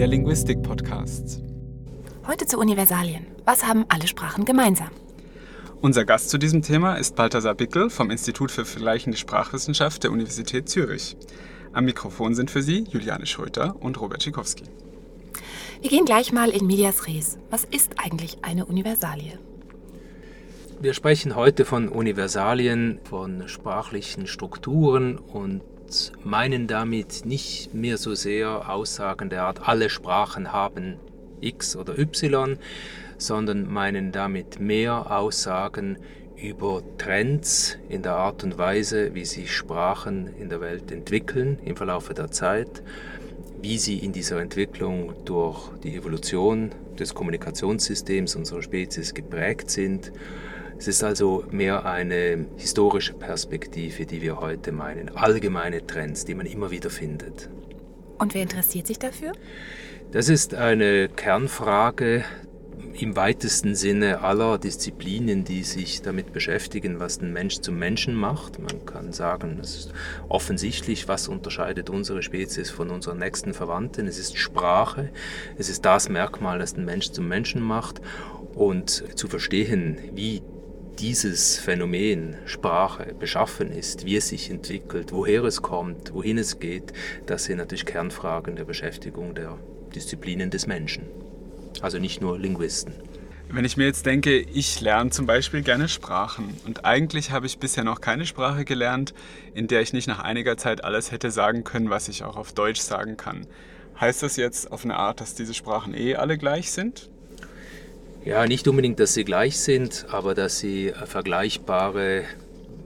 der Linguistik-Podcast. Heute zu Universalien. Was haben alle Sprachen gemeinsam? Unser Gast zu diesem Thema ist Balthasar Bickel vom Institut für Vergleichende Sprachwissenschaft der Universität Zürich. Am Mikrofon sind für Sie Juliane Schröter und Robert Schikowski. Wir gehen gleich mal in Medias Res. Was ist eigentlich eine Universalie? Wir sprechen heute von Universalien, von sprachlichen Strukturen und meinen damit nicht mehr so sehr Aussagen der Art, alle Sprachen haben X oder Y, sondern meinen damit mehr Aussagen über Trends in der Art und Weise, wie sich Sprachen in der Welt entwickeln im Verlauf der Zeit, wie sie in dieser Entwicklung durch die Evolution des Kommunikationssystems unserer Spezies geprägt sind. Es ist also mehr eine historische Perspektive, die wir heute meinen, allgemeine Trends, die man immer wieder findet. Und wer interessiert sich dafür? Das ist eine Kernfrage im weitesten Sinne aller Disziplinen, die sich damit beschäftigen, was den Mensch zum Menschen macht. Man kann sagen, es ist offensichtlich, was unterscheidet unsere Spezies von unseren nächsten Verwandten. Es ist Sprache, es ist das Merkmal, das den Mensch zum Menschen macht. Und zu verstehen, wie dieses Phänomen Sprache beschaffen ist, wie es sich entwickelt, woher es kommt, wohin es geht, das sind natürlich Kernfragen der Beschäftigung der Disziplinen des Menschen also nicht nur Linguisten. Wenn ich mir jetzt denke, ich lerne zum Beispiel gerne Sprachen und eigentlich habe ich bisher noch keine Sprache gelernt, in der ich nicht nach einiger Zeit alles hätte sagen können, was ich auch auf Deutsch sagen kann. Heißt das jetzt auf eine Art, dass diese Sprachen eh alle gleich sind? Ja, nicht unbedingt, dass sie gleich sind, aber dass sie vergleichbare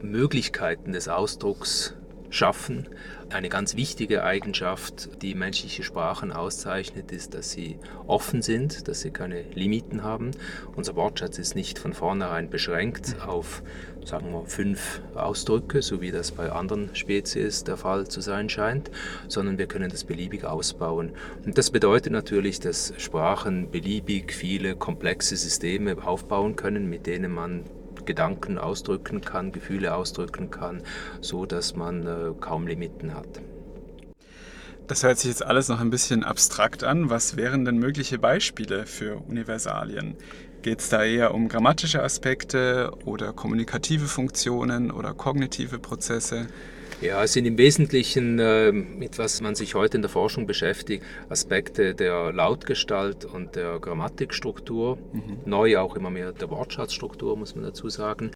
Möglichkeiten des Ausdrucks schaffen. Eine ganz wichtige Eigenschaft, die menschliche Sprachen auszeichnet, ist, dass sie offen sind, dass sie keine Limiten haben. Unser Wortschatz ist nicht von vornherein beschränkt auf, sagen wir, fünf Ausdrücke, so wie das bei anderen Spezies der Fall zu sein scheint, sondern wir können das beliebig ausbauen. Und das bedeutet natürlich, dass Sprachen beliebig viele komplexe Systeme aufbauen können, mit denen man Gedanken ausdrücken kann, Gefühle ausdrücken kann, so dass man äh, kaum Limiten hat. Das hört sich jetzt alles noch ein bisschen abstrakt an. Was wären denn mögliche Beispiele für Universalien? Geht es da eher um grammatische Aspekte oder kommunikative Funktionen oder kognitive Prozesse? Ja, es sind im Wesentlichen, äh, mit was man sich heute in der Forschung beschäftigt, Aspekte der Lautgestalt und der Grammatikstruktur. Mhm. Neu auch immer mehr der Wortschatzstruktur, muss man dazu sagen.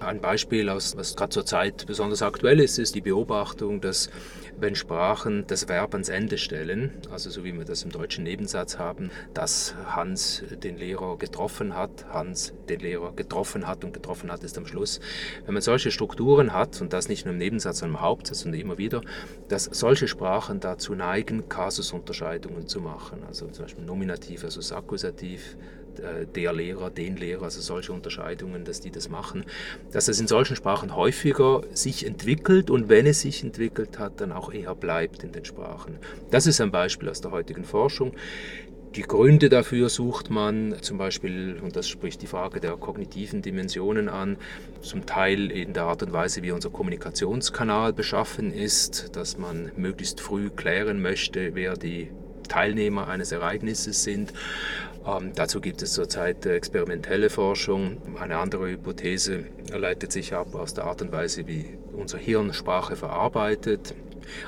Ein Beispiel, aus, was gerade zur Zeit besonders aktuell ist, ist die Beobachtung, dass wenn Sprachen das Verb ans Ende stellen, also so wie wir das im deutschen Nebensatz haben, dass Hans den Lehrer getroffen hat, Hans den Lehrer getroffen hat und getroffen hat ist am Schluss. Wenn man solche Strukturen hat, und das nicht nur im Nebensatz, sondern Hauptsatz und immer wieder, dass solche Sprachen dazu neigen, Kasusunterscheidungen zu machen. Also zum Beispiel Nominativ versus Akkusativ, äh, der Lehrer, den Lehrer, also solche Unterscheidungen, dass die das machen, dass es in solchen Sprachen häufiger sich entwickelt und wenn es sich entwickelt hat, dann auch eher bleibt in den Sprachen. Das ist ein Beispiel aus der heutigen Forschung. Die Gründe dafür sucht man zum Beispiel, und das spricht die Frage der kognitiven Dimensionen an, zum Teil in der Art und Weise, wie unser Kommunikationskanal beschaffen ist, dass man möglichst früh klären möchte, wer die Teilnehmer eines Ereignisses sind. Ähm, dazu gibt es zurzeit experimentelle Forschung. Eine andere Hypothese leitet sich ab aus der Art und Weise, wie unser Hirn Sprache verarbeitet.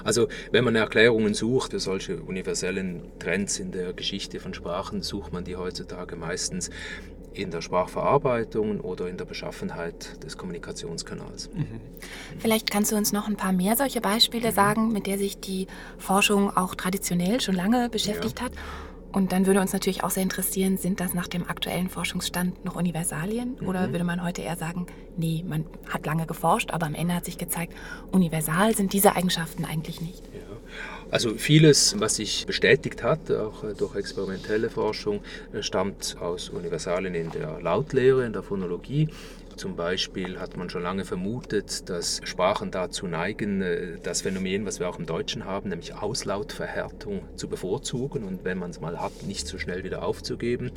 Also wenn man Erklärungen sucht für solche universellen Trends in der Geschichte von Sprachen, sucht man die heutzutage meistens in der Sprachverarbeitung oder in der Beschaffenheit des Kommunikationskanals. Mhm. Vielleicht kannst du uns noch ein paar mehr solche Beispiele mhm. sagen, mit der sich die Forschung auch traditionell schon lange beschäftigt ja. hat. Und dann würde uns natürlich auch sehr interessieren, sind das nach dem aktuellen Forschungsstand noch Universalien? Mhm. Oder würde man heute eher sagen, nee, man hat lange geforscht, aber am Ende hat sich gezeigt, universal sind diese Eigenschaften eigentlich nicht. Ja. Also vieles, was sich bestätigt hat, auch äh, durch experimentelle Forschung, äh, stammt aus Universalien in der Lautlehre, in der Phonologie. Zum Beispiel hat man schon lange vermutet, dass Sprachen dazu neigen, äh, das Phänomen, was wir auch im Deutschen haben, nämlich Auslautverhärtung zu bevorzugen und wenn man es mal hat, nicht so schnell wieder aufzugeben.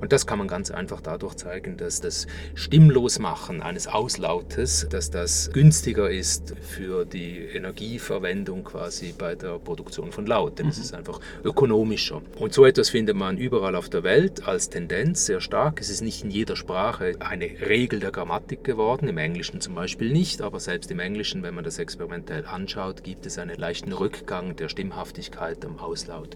Und das kann man ganz einfach dadurch zeigen, dass das Stimmlosmachen eines Auslautes, dass das günstiger ist für die Energieverwendung quasi bei der Produktion von Laut, denn es mhm. ist einfach ökonomischer. Und so etwas findet man überall auf der Welt als Tendenz sehr stark. Es ist nicht in jeder Sprache eine Regel der Grammatik geworden, im Englischen zum Beispiel nicht, aber selbst im Englischen, wenn man das experimentell anschaut, gibt es einen leichten Rückgang der Stimmhaftigkeit am Auslaut.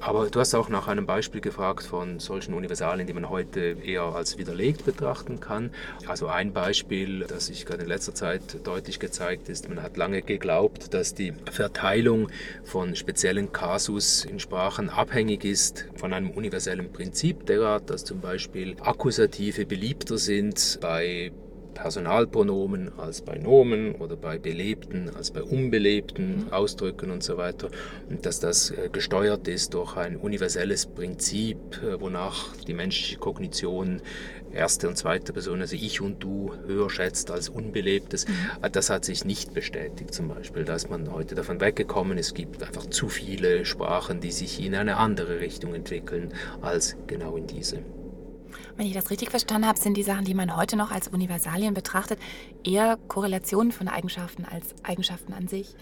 Aber du hast auch nach einem Beispiel gefragt von solchen Universalien, die man heute eher als widerlegt betrachten kann. Also ein Beispiel, das sich gerade in letzter Zeit deutlich gezeigt ist, man hat lange geglaubt, dass die Verteilung von speziellen Kasus in Sprachen abhängig ist von einem universellen Prinzip, derart, dass zum Beispiel Akkusative beliebter sind bei Personalpronomen als bei Nomen oder bei belebten als bei unbelebten. Ausdrücken und so weiter. Und dass das äh, gesteuert ist durch ein universelles Prinzip, äh, wonach die menschliche Kognition erste und zweite Person, also ich und du, höher schätzt als unbelebtes. Mhm. Das hat sich nicht bestätigt zum Beispiel. Da ist man heute davon weggekommen. Es gibt einfach zu viele Sprachen, die sich in eine andere Richtung entwickeln als genau in diese. Wenn ich das richtig verstanden habe, sind die Sachen, die man heute noch als Universalien betrachtet, eher Korrelationen von Eigenschaften als Eigenschaften an sich.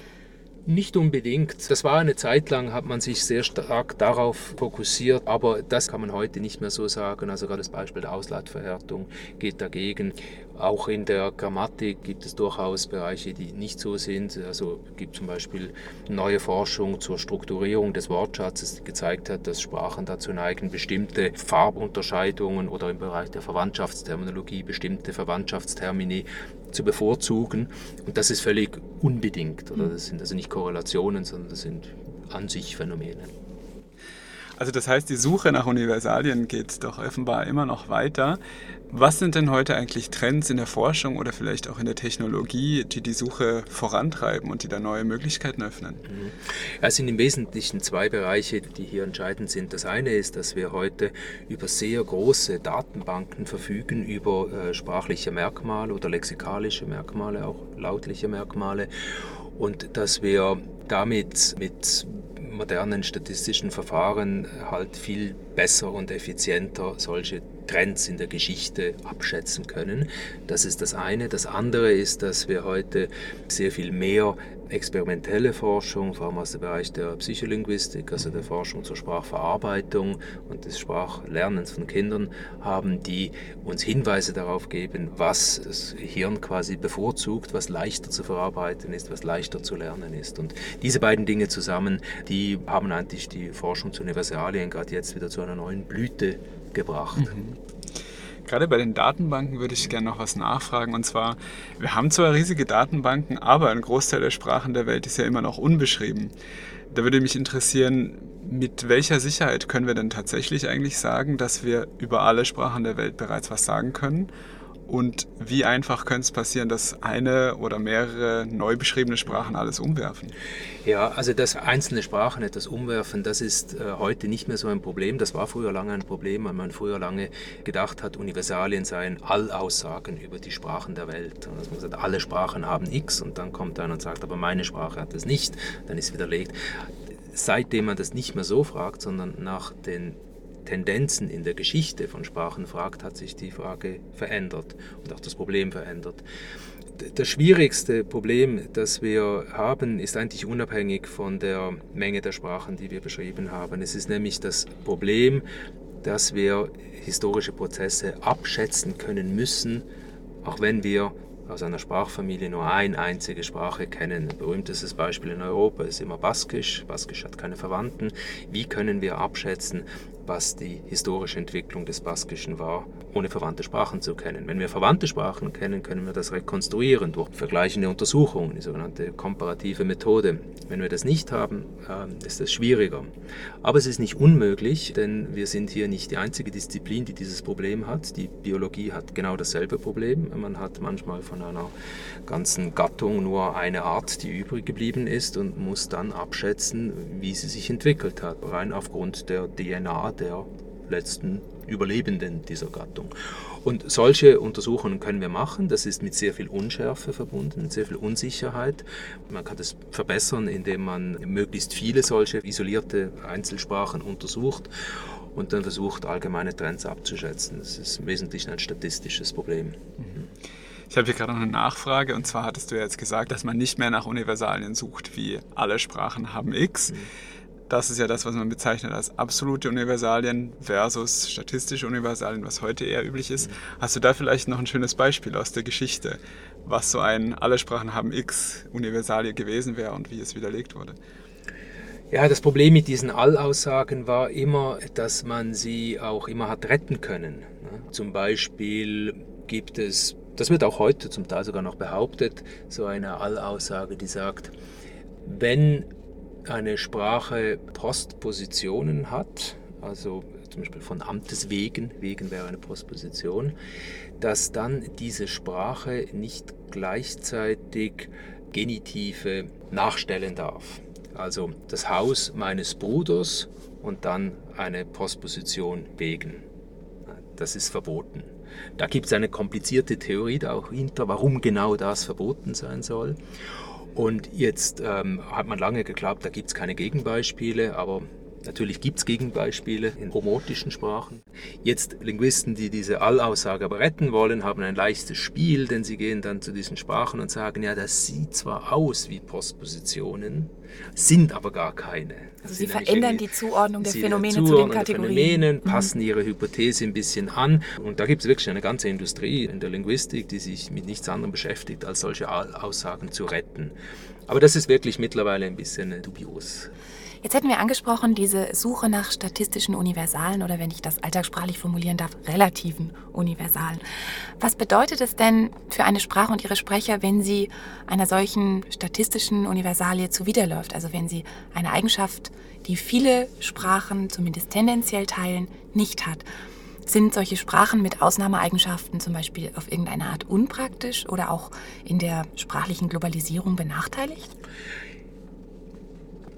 Nicht unbedingt. Das war eine Zeit lang, hat man sich sehr stark darauf fokussiert, aber das kann man heute nicht mehr so sagen. Also gerade das Beispiel der Auslautverhärtung geht dagegen. Auch in der Grammatik gibt es durchaus Bereiche, die nicht so sind. Also gibt zum Beispiel neue Forschung zur Strukturierung des Wortschatzes, die gezeigt hat, dass Sprachen dazu neigen, bestimmte Farbunterscheidungen oder im Bereich der Verwandtschaftsterminologie bestimmte Verwandtschaftstermini zu bevorzugen. Und das ist völlig unbedingt. Oder? Das sind also nicht Korrelationen, sondern das sind an sich Phänomene. Also das heißt, die Suche nach Universalien geht doch offenbar immer noch weiter. Was sind denn heute eigentlich Trends in der Forschung oder vielleicht auch in der Technologie, die die Suche vorantreiben und die da neue Möglichkeiten öffnen? Es sind im Wesentlichen zwei Bereiche, die hier entscheidend sind. Das eine ist, dass wir heute über sehr große Datenbanken verfügen, über äh, sprachliche Merkmale oder lexikalische Merkmale, auch lautliche Merkmale. Und dass wir damit mit modernen statistischen Verfahren halt viel besser und effizienter solche Trends in der Geschichte abschätzen können. Das ist das eine. Das andere ist, dass wir heute sehr viel mehr experimentelle Forschung, vor allem aus dem Bereich der Psycholinguistik, also der Forschung zur Sprachverarbeitung und des Sprachlernens von Kindern haben, die uns Hinweise darauf geben, was das Hirn quasi bevorzugt, was leichter zu verarbeiten ist, was leichter zu lernen ist. Und diese beiden Dinge zusammen, die haben eigentlich die Forschung zu Universalien gerade jetzt wieder zu einer neuen Blüte gebracht. Mhm. Gerade bei den Datenbanken würde ich gerne noch was nachfragen. Und zwar, wir haben zwar riesige Datenbanken, aber ein Großteil der Sprachen der Welt ist ja immer noch unbeschrieben. Da würde mich interessieren, mit welcher Sicherheit können wir denn tatsächlich eigentlich sagen, dass wir über alle Sprachen der Welt bereits was sagen können? Und wie einfach könnte es passieren, dass eine oder mehrere neu beschriebene Sprachen alles umwerfen? Ja, also dass einzelne Sprachen etwas umwerfen, das ist äh, heute nicht mehr so ein Problem. Das war früher lange ein Problem, weil man früher lange gedacht hat, Universalien seien Allaussagen über die Sprachen der Welt. Und dass man sagt, alle Sprachen haben X und dann kommt einer und sagt, aber meine Sprache hat es nicht, dann ist widerlegt. Seitdem man das nicht mehr so fragt, sondern nach den Tendenzen in der Geschichte von Sprachen fragt, hat sich die Frage verändert und auch das Problem verändert. Das schwierigste Problem, das wir haben, ist eigentlich unabhängig von der Menge der Sprachen, die wir beschrieben haben. Es ist nämlich das Problem, dass wir historische Prozesse abschätzen können müssen, auch wenn wir aus einer Sprachfamilie nur eine einzige Sprache kennen. Ein berühmtestes Beispiel in Europa ist immer Baskisch. Baskisch hat keine Verwandten. Wie können wir abschätzen, was die historische Entwicklung des Baskischen war, ohne verwandte Sprachen zu kennen. Wenn wir verwandte Sprachen kennen, können wir das rekonstruieren durch vergleichende Untersuchungen, die sogenannte komparative Methode. Wenn wir das nicht haben, ähm, ist es schwieriger. Aber es ist nicht unmöglich, denn wir sind hier nicht die einzige Disziplin, die dieses Problem hat. Die Biologie hat genau dasselbe Problem. Man hat manchmal von einer ganzen Gattung nur eine Art, die übrig geblieben ist und muss dann abschätzen, wie sie sich entwickelt hat, rein aufgrund der DNA der letzten Überlebenden dieser Gattung. Und solche Untersuchungen können wir machen. Das ist mit sehr viel Unschärfe verbunden, mit sehr viel Unsicherheit. Man kann das verbessern, indem man möglichst viele solche isolierte Einzelsprachen untersucht und dann versucht, allgemeine Trends abzuschätzen. Das ist im Wesentlichen ein statistisches Problem. Mhm. Ich habe hier gerade noch eine Nachfrage und zwar hattest du ja jetzt gesagt, dass man nicht mehr nach Universalien sucht, wie alle Sprachen haben X. Mhm. Das ist ja das, was man bezeichnet als absolute Universalien versus statistische Universalien, was heute eher üblich ist. Hast du da vielleicht noch ein schönes Beispiel aus der Geschichte, was so ein alle Sprachen haben X Universalie gewesen wäre und wie es widerlegt wurde? Ja, das Problem mit diesen Allaussagen war immer, dass man sie auch immer hat retten können. Ne? Zum Beispiel gibt es, das wird auch heute zum Teil sogar noch behauptet, so eine Allaussage, die sagt, wenn eine Sprache Postpositionen hat, also zum Beispiel von Amtes wegen, wegen wäre eine Postposition, dass dann diese Sprache nicht gleichzeitig Genitive nachstellen darf also das Haus meines Bruders und dann eine Postposition wegen. Das ist verboten. Da gibt es eine komplizierte Theorie da auch hinter, warum genau das verboten sein soll. Und jetzt ähm, hat man lange geglaubt, da gibt es keine Gegenbeispiele, aber Natürlich gibt es Gegenbeispiele in homotischen Sprachen. Jetzt Linguisten, die diese Allaussage aber retten wollen, haben ein leichtes Spiel, denn sie gehen dann zu diesen Sprachen und sagen, ja, das sieht zwar aus wie Postpositionen, sind aber gar keine. Also sie verändern die Zuordnung der Phänomene Zuordnung zu den Kategorien. Phänomenen, mhm. passen ihre Hypothese ein bisschen an. Und da gibt es wirklich eine ganze Industrie in der Linguistik, die sich mit nichts anderem beschäftigt, als solche Aussagen zu retten. Aber das ist wirklich mittlerweile ein bisschen dubios. Jetzt hätten wir angesprochen, diese Suche nach statistischen Universalen oder wenn ich das alltagssprachlich formulieren darf, relativen Universalen. Was bedeutet es denn für eine Sprache und ihre Sprecher, wenn sie einer solchen statistischen Universalie zuwiderläuft? Also wenn sie eine Eigenschaft, die viele Sprachen zumindest tendenziell teilen, nicht hat? Sind solche Sprachen mit Ausnahmeeigenschaften zum Beispiel auf irgendeine Art unpraktisch oder auch in der sprachlichen Globalisierung benachteiligt?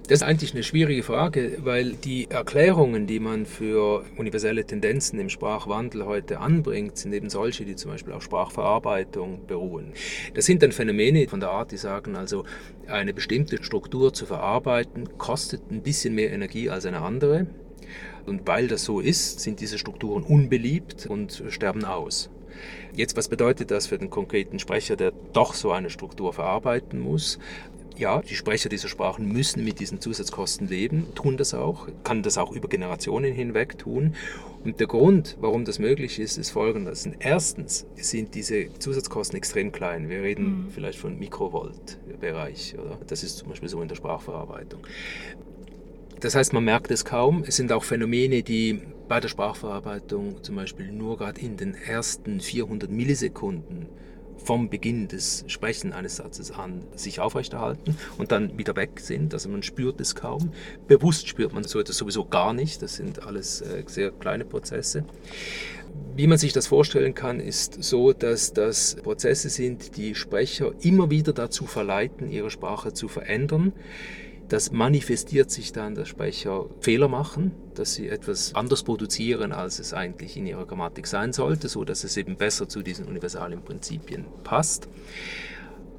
Das ist eigentlich eine schwierige Frage, weil die Erklärungen, die man für universelle Tendenzen im Sprachwandel heute anbringt, sind eben solche, die zum Beispiel auf Sprachverarbeitung beruhen. Das sind dann Phänomene von der Art, die sagen, also eine bestimmte Struktur zu verarbeiten kostet ein bisschen mehr Energie als eine andere. Und weil das so ist, sind diese Strukturen unbeliebt und sterben aus. Jetzt, was bedeutet das für den konkreten Sprecher, der doch so eine Struktur verarbeiten muss? ja, die Sprecher dieser Sprachen müssen mit diesen Zusatzkosten leben, tun das auch, kann das auch über Generationen hinweg tun. Und der Grund, warum das möglich ist, ist folgendes. Erstens sind diese Zusatzkosten extrem klein. Wir reden mhm. vielleicht von Mikrovolt-Bereich. Das ist zum Beispiel so in der Sprachverarbeitung. Das heißt, man merkt es kaum. Es sind auch Phänomene, die bei der Sprachverarbeitung zum Beispiel nur gerade in den ersten 400 Millisekunden vom Beginn des Sprechen eines Satzes an sich aufrechterhalten und dann wieder weg sind. Also man spürt es kaum. Bewusst spürt man so etwas sowieso gar nicht. Das sind alles äh, sehr kleine Prozesse. Wie man sich das vorstellen kann, ist so, dass das Prozesse sind, die Sprecher immer wieder dazu verleiten, ihre Sprache zu verändern das manifestiert sich dann, dass Sprecher Fehler machen, dass sie etwas anders produzieren, als es eigentlich in ihrer Grammatik sein sollte, so dass es eben besser zu diesen universalen Prinzipien passt.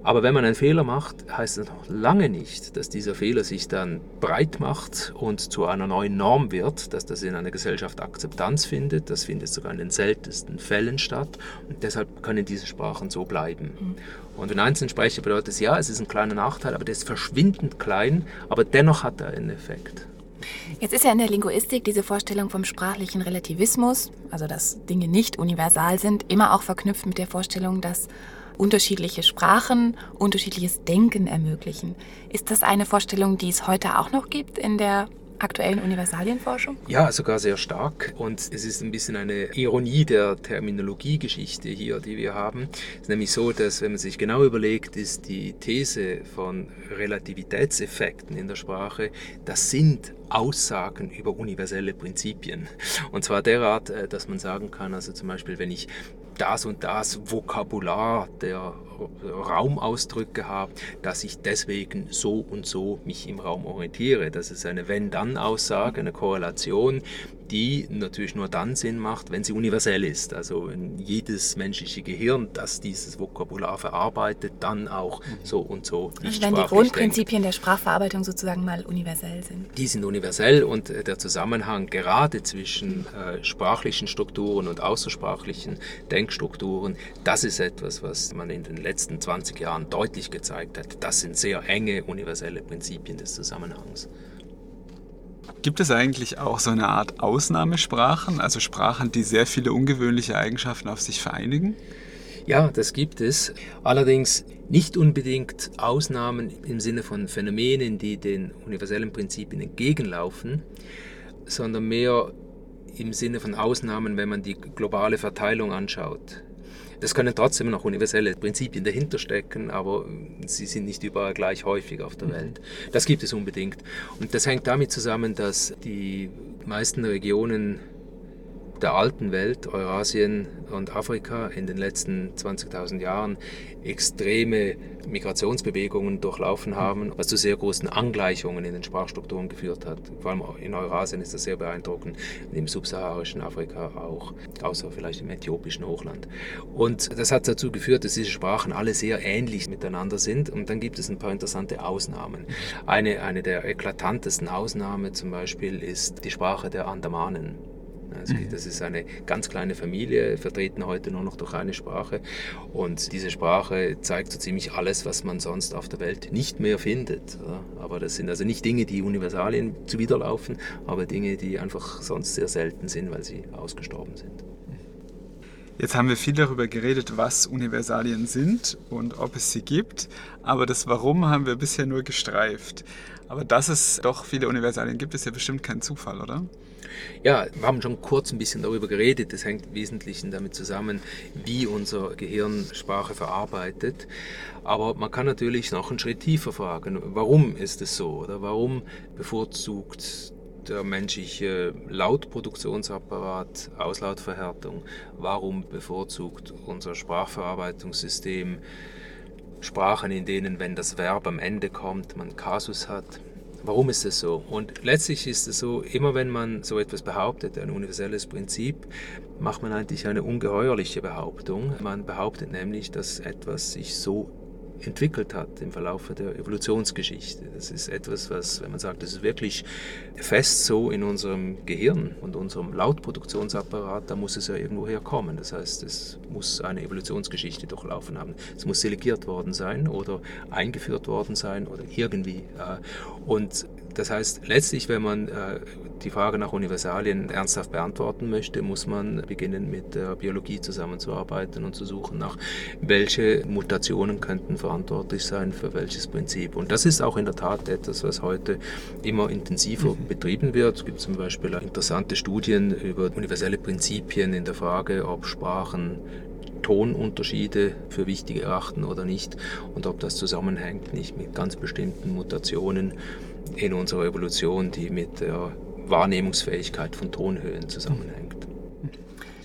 Aber wenn man einen Fehler macht, heißt das noch lange nicht, dass dieser Fehler sich dann breit macht und zu einer neuen Norm wird, dass das in einer Gesellschaft Akzeptanz findet. Das findet sogar in den seltensten Fällen statt. Und deshalb können diese Sprachen so bleiben. Mhm. Und in einzelnen Sprecher bedeutet es, ja, es ist ein kleiner Nachteil, aber der ist verschwindend klein, aber dennoch hat er einen Effekt. Jetzt ist ja in der Linguistik diese Vorstellung vom sprachlichen Relativismus, also dass Dinge nicht universal sind, immer auch verknüpft mit der Vorstellung, dass unterschiedliche Sprachen, unterschiedliches Denken ermöglichen. Ist das eine Vorstellung, die es heute auch noch gibt in der aktuellen Universalienforschung? Ja, sogar sehr stark. Und es ist ein bisschen eine Ironie der Terminologiegeschichte hier, die wir haben. Es ist nämlich so, dass wenn man sich genau überlegt, ist die These von Relativitätseffekten in der Sprache, das sind Aussagen über universelle Prinzipien. Und zwar derart, äh, dass man sagen kann, also zum Beispiel, wenn ich das und das Vokabular der Raumausdrücke habe, dass ich deswegen so und so mich im Raum orientiere. Das ist eine Wenn-Dann-Aussage, eine Korrelation, die natürlich nur dann Sinn macht, wenn sie universell ist. Also wenn jedes menschliche Gehirn, das dieses Vokabular verarbeitet, dann auch mhm. so und so nicht Also wenn die Grundprinzipien denkt. der Sprachverarbeitung sozusagen mal universell sind. Die sind universell und äh, der Zusammenhang gerade zwischen äh, sprachlichen Strukturen und außersprachlichen Denkstrukturen, das ist etwas, was man in den letzten 20 Jahren deutlich gezeigt hat. Das sind sehr enge universelle Prinzipien des Zusammenhangs. Gibt es eigentlich auch so eine Art Ausnahmesprachen, also Sprachen, die sehr viele ungewöhnliche Eigenschaften auf sich vereinigen? Ja, das gibt es. Allerdings nicht unbedingt Ausnahmen im Sinne von Phänomenen, die den universellen Prinzipien entgegenlaufen, sondern mehr im Sinne von Ausnahmen, wenn man die globale Verteilung anschaut. Es können trotzdem noch universelle Prinzipien dahinter stecken, aber sie sind nicht überall gleich häufig auf der mhm. Welt. Das gibt es unbedingt. Und das hängt damit zusammen, dass die meisten Regionen der alten Welt, Eurasien und Afrika, in den letzten 20.000 Jahren extreme Migrationsbewegungen durchlaufen haben, was zu sehr großen Angleichungen in den Sprachstrukturen geführt hat. Vor allem in Eurasien ist das sehr beeindruckend, im subsaharischen Afrika auch, außer vielleicht im äthiopischen Hochland. Und das hat dazu geführt, dass diese Sprachen alle sehr ähnlich miteinander sind und dann gibt es ein paar interessante Ausnahmen. Eine, eine der eklatantesten Ausnahmen zum Beispiel ist die Sprache der Andamanen. Also mhm. Das ist eine ganz kleine Familie, vertreten heute nur noch durch eine Sprache. Und diese Sprache zeigt so ziemlich alles, was man sonst auf der Welt nicht mehr findet. Aber das sind also nicht Dinge, die Universalien zuwiderlaufen, aber Dinge, die einfach sonst sehr selten sind, weil sie ausgestorben sind. Jetzt haben wir viel darüber geredet, was Universalien sind und ob es sie gibt, aber das Warum haben wir bisher nur gestreift. Aber dass es doch viele Universalien gibt, ist ja bestimmt kein Zufall, oder? Ja, wir haben schon kurz ein bisschen darüber geredet. Das hängt im Wesentlichen damit zusammen, wie unser Gehirn Sprache verarbeitet. Aber man kann natürlich noch einen Schritt tiefer fragen. Warum ist es so? Oder warum bevorzugt der menschliche Lautproduktionsapparat Auslautverhärtung? Warum bevorzugt unser Sprachverarbeitungssystem Sprachen, in denen, wenn das Verb am Ende kommt, man Kasus hat? Warum ist es so? Und letztlich ist es so, immer wenn man so etwas behauptet, ein universelles Prinzip, macht man eigentlich eine ungeheuerliche Behauptung. Man behauptet nämlich, dass etwas sich so entwickelt hat im Verlauf der Evolutionsgeschichte. Das ist etwas, was, wenn man sagt, das ist wirklich fest so in unserem Gehirn und unserem Lautproduktionsapparat, da muss es ja irgendwo herkommen. Das heißt, es muss eine Evolutionsgeschichte durchlaufen haben. Es muss selegiert worden sein oder eingeführt worden sein oder irgendwie. Und das heißt, letztlich, wenn man äh, die Frage nach Universalien ernsthaft beantworten möchte, muss man beginnen, mit der Biologie zusammenzuarbeiten und zu suchen nach, welche Mutationen könnten verantwortlich sein für welches Prinzip. Und das ist auch in der Tat etwas, was heute immer intensiver mhm. betrieben wird. Es gibt zum Beispiel interessante Studien über universelle Prinzipien in der Frage, ob Sprachen Tonunterschiede für wichtig erachten oder nicht und ob das zusammenhängt nicht mit ganz bestimmten Mutationen in unserer Evolution, die mit der Wahrnehmungsfähigkeit von Tonhöhen zusammenhängt.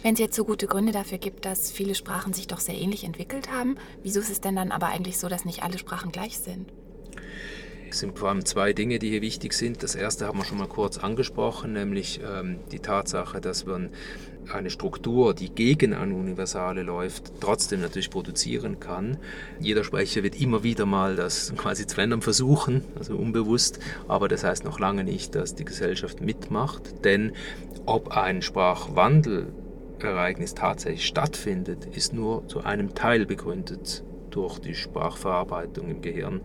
Wenn es jetzt so gute Gründe dafür gibt, dass viele Sprachen sich doch sehr ähnlich entwickelt haben, wieso ist es denn dann aber eigentlich so, dass nicht alle Sprachen gleich sind? Es sind vor allem zwei Dinge, die hier wichtig sind. Das erste haben wir schon mal kurz angesprochen, nämlich ähm, die Tatsache, dass man eine Struktur, die gegen eine Universale läuft, trotzdem natürlich produzieren kann. Jeder Sprecher wird immer wieder mal das quasi zu verändern versuchen, also unbewusst, aber das heißt noch lange nicht, dass die Gesellschaft mitmacht, denn ob ein Sprachwandelereignis tatsächlich stattfindet, ist nur zu einem Teil begründet durch die Sprachverarbeitung im Gehirn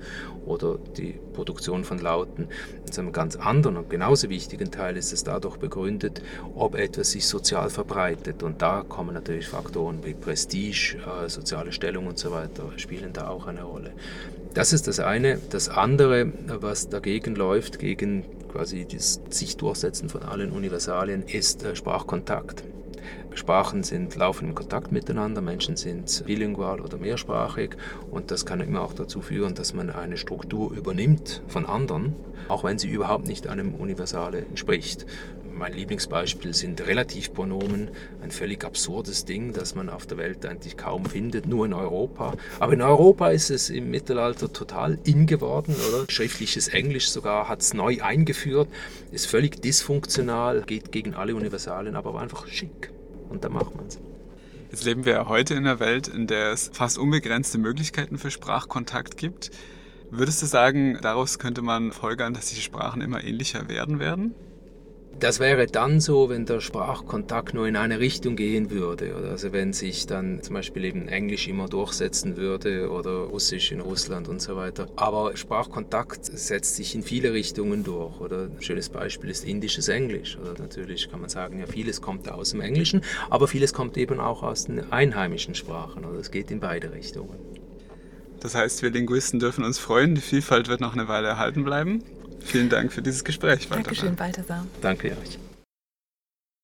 oder die Produktion von Lauten. In einem ganz anderen und genauso wichtigen Teil ist es dadurch begründet, ob etwas sich sozial verbreitet. Und da kommen natürlich Faktoren wie Prestige, äh, soziale Stellung und so weiter, spielen da auch eine Rolle. Das ist das eine. Das andere, was dagegen läuft, gegen quasi das sich Durchsetzen von allen Universalien, ist äh, Sprachkontakt. Sprachen sind laufen in Kontakt miteinander, Menschen sind bilingual oder mehrsprachig und das kann immer auch dazu führen, dass man eine Struktur übernimmt von anderen, auch wenn sie überhaupt nicht einem Universale entspricht. Mein Lieblingsbeispiel sind Relativpronomen, ein völlig absurdes Ding, das man auf der Welt eigentlich kaum findet, nur in Europa. Aber in Europa ist es im Mittelalter total in geworden, oder? Schriftliches Englisch sogar hat es neu eingeführt, ist völlig dysfunktional, geht gegen alle Universalien, aber einfach schick. Und da macht man es. Jetzt leben wir ja heute in einer Welt, in der es fast unbegrenzte Möglichkeiten für Sprachkontakt gibt. Würdest du sagen, daraus könnte man folgern, dass die Sprachen immer ähnlicher werden werden? Das wäre dann so, wenn der Sprachkontakt nur in eine Richtung gehen würde. Also wenn sich dann zum Beispiel eben Englisch immer durchsetzen würde oder Russisch in Russland und so weiter. Aber Sprachkontakt setzt sich in viele Richtungen durch. Oder ein schönes Beispiel ist indisches Englisch. Oder natürlich kann man sagen, ja, vieles kommt aus dem Englischen, aber vieles kommt eben auch aus den einheimischen Sprachen. Oder es geht in beide Richtungen. Das heißt, wir Linguisten dürfen uns freuen, die Vielfalt wird noch eine Weile erhalten bleiben. Vielen Dank für dieses Gespräch, Balthasar. Dankeschön, Balthasar. Danke euch.